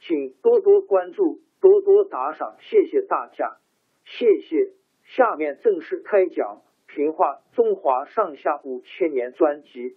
请多多关注，多多打赏，谢谢大家，谢谢。下面正式开讲《评话中华上下五千年》专辑。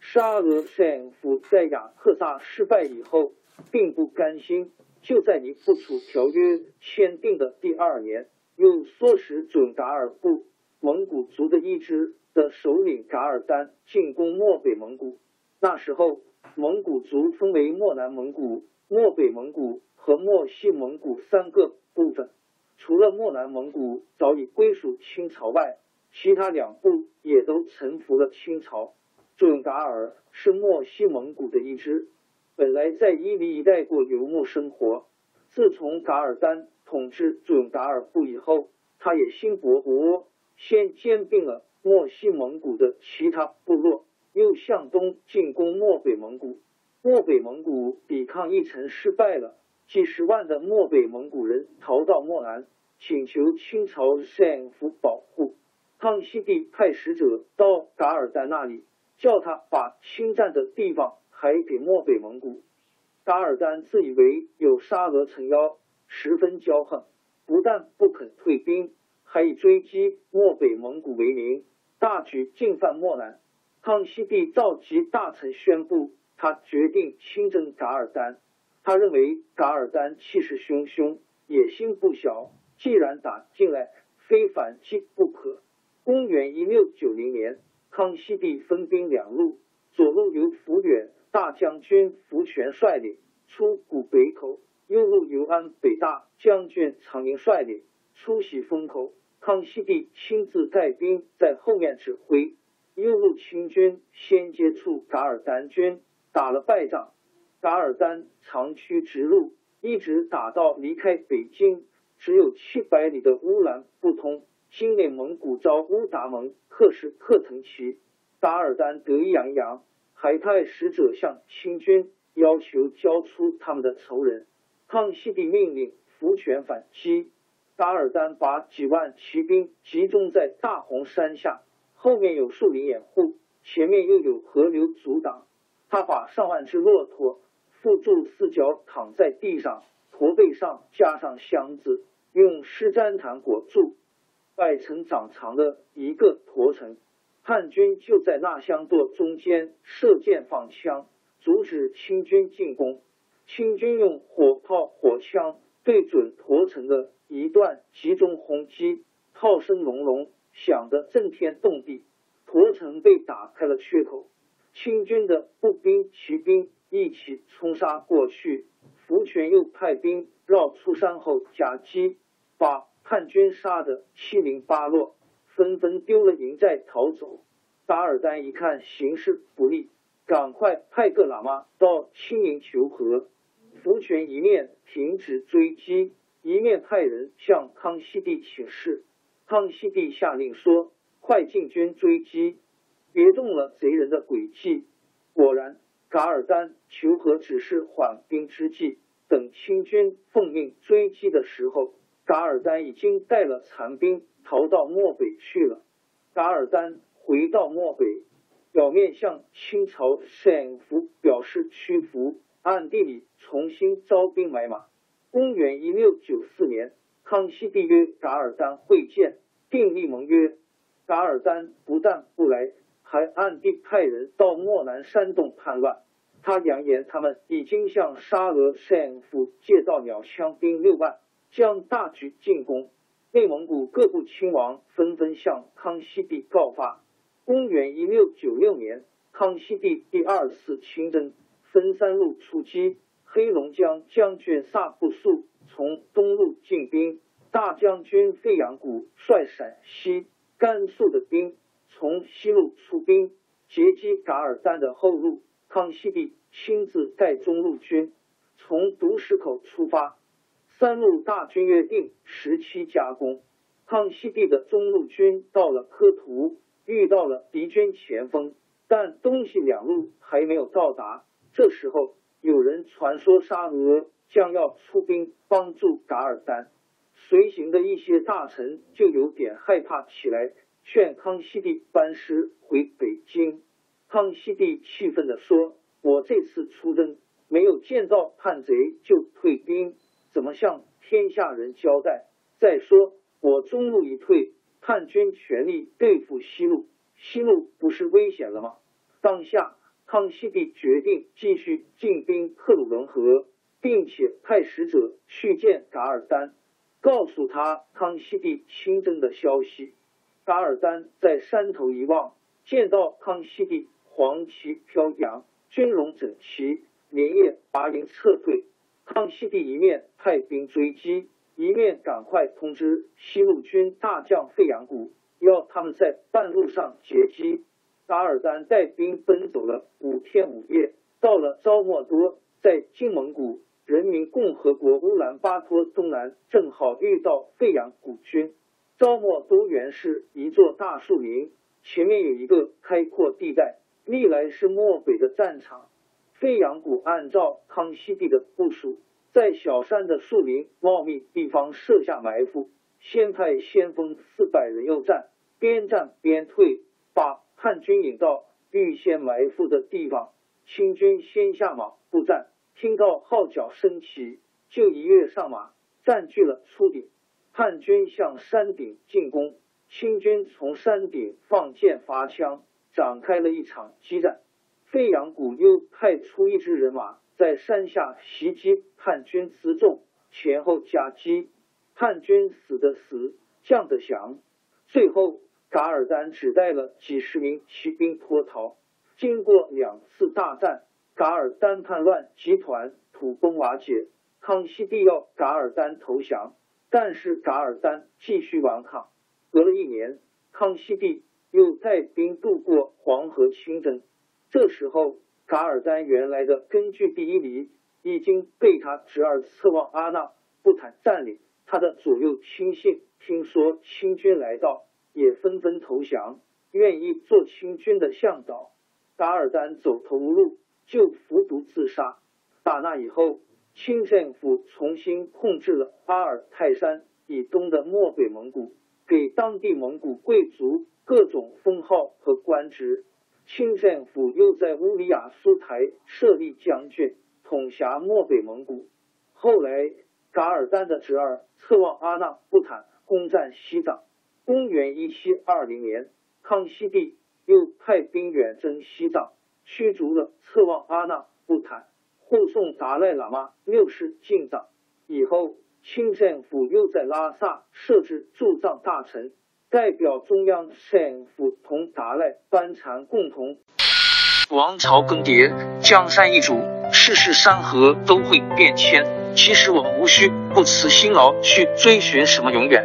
沙俄政府在雅克萨失败以后，并不甘心，就在尼布楚条约签订的第二年，又唆使准噶尔部蒙古族的一支。的首领噶尔丹进攻漠北蒙古。那时候，蒙古族分为漠南蒙古、漠北蒙古和漠西蒙古三个部分。除了漠南蒙古早已归属清朝外，其他两部也都臣服了清朝。准噶尔是漠西蒙古的一支，本来在伊犁一带过游牧生活。自从噶尔丹统治准噶尔部以后，他也心勃勃，先兼并了。漠西蒙古的其他部落又向东进攻漠北蒙古，漠北蒙古抵抗一城失败了，几十万的漠北蒙古人逃到漠南，请求清朝政府保护。康熙帝派使者到噶尔丹那里，叫他把侵占的地方还给漠北蒙古。噶尔丹自以为有沙俄撑腰，十分骄横，不但不肯退兵，还以追击漠北蒙古为名。大举进犯漠南，康熙帝召集大臣宣布，他决定亲征噶尔丹。他认为噶尔丹气势汹汹，野心不小，既然打进来，非反击不可。公元一六九零年，康熙帝分兵两路，左路由抚远大将军福全率领出古北口，右路由安北大将军常宁率领出喜峰口。康熙帝亲自带兵在后面指挥，右路清军先接触噶尔丹军，打了败仗。噶尔丹长驱直入，一直打到离开北京只有七百里的乌兰布通。今内蒙古招乌达蒙克什克腾旗，噶尔丹得意洋洋，还派使者向清军要求交出他们的仇人。康熙帝命令福全反击。噶尔丹把几万骑兵集中在大红山下，后面有树林掩护，前面又有河流阻挡。他把上万只骆驼缚住四脚躺在地上，驼背上加上箱子，用湿毡毯裹住，摆成长长的一个驼城。汉军就在那箱垛中间射箭放枪，阻止清军进攻。清军用火炮、火枪对准驼城的。一段集中轰击，炮声隆隆，响得震天动地。驼城被打开了缺口，清军的步兵、骑兵一起冲杀过去。福全又派兵绕出山后夹击，把叛军杀得七零八落，纷纷丢了营寨逃走。达尔丹一看形势不利，赶快派个喇嘛到青营求和。福全一面停止追击。一面派人向康熙帝请示，康熙帝下令说：“快进军追击，别中了贼人的诡计。”果然，噶尔丹求和只是缓兵之计。等清军奉命追击的时候，噶尔丹已经带了残兵逃到漠北去了。噶尔丹回到漠北，表面向清朝沈福表示屈服，暗地里重新招兵买马。公元一六九四年，康熙帝约噶尔丹会见，订立盟约。噶尔丹不但不来，还暗地派人到漠南山洞叛乱。他扬言，他们已经向沙俄宣夫借到鸟枪兵六万，将大举进攻。内蒙古各部亲王纷纷向康熙帝告发。公元一六九六年，康熙帝第二次亲征，分三路出击。黑龙江将军萨布素从东路进兵，大将军费扬古率陕西、甘肃的兵从西路出兵，截击噶尔丹的后路。康熙帝亲自带中路军从独石口出发，三路大军约定十七加攻。康熙帝的中路军到了科图，遇到了敌军前锋，但东西两路还没有到达。这时候，有人传说沙俄将要出兵帮助噶尔丹，随行的一些大臣就有点害怕起来，劝康熙帝班师回北京。康熙帝气愤地说：“我这次出征没有见到叛贼就退兵，怎么向天下人交代？再说我中路一退，叛军全力对付西路，西路不是危险了吗？”当下，康熙帝决定继续进兵克鲁伦河，并且派使者去见噶尔丹，告诉他康熙帝亲征的消息。噶尔丹在山头一望，见到康熙帝。黄旗飘扬，军容整齐，连夜拔营撤退。康熙帝一面派兵追击，一面赶快通知西路军大将费扬古，要他们在半路上截击。噶尔丹带兵奔走了五天五夜，到了昭莫多，在金蒙古人民共和国乌兰巴托东南，正好遇到费扬古军。昭莫多原是一座大树林，前面有一个开阔地带。历来是漠北的战场，费扬谷按照康熙帝的部署，在小山的树林茂密地方设下埋伏，先派先锋四百人诱战，边战边退，把叛军引到预先埋伏的地方。清军先下马布战，听到号角升起，就一跃上马，占据了初顶。叛军向山顶进攻，清军从山顶放箭发枪。展开了一场激战，费扬古又派出一支人马在山下袭击叛军辎重，前后夹击，叛军死的死，降的降，最后噶尔丹只带了几十名骑兵脱逃。经过两次大战，噶尔丹叛乱集团土崩瓦解，康熙帝要噶尔丹投降，但是噶尔丹继续顽抗。隔了一年，康熙帝。又带兵渡过黄河亲征，这时候噶尔丹原来的根据地伊犁已经被他侄儿策妄阿那不坦占领，他的左右亲信听说清军来到，也纷纷投降，愿意做清军的向导。噶尔丹走投无路，就服毒自杀。打那以后，清政府重新控制了阿尔泰山以东的漠北蒙古，给当地蒙古贵族。各种封号和官职，清政府又在乌里雅苏台设立将军，统辖漠北蒙古。后来，噶尔丹的侄儿策妄阿那布坦攻占西藏。公元一七二零年，康熙帝又派兵远征西藏，驱逐了策妄阿那布坦，护送达赖喇嘛六世进藏。以后，清政府又在拉萨设置驻藏大臣。代表中央政府同达赖班禅共同。王朝更迭，江山易主，世事山河都会变迁。其实我们无需不辞辛劳去追寻什么永远，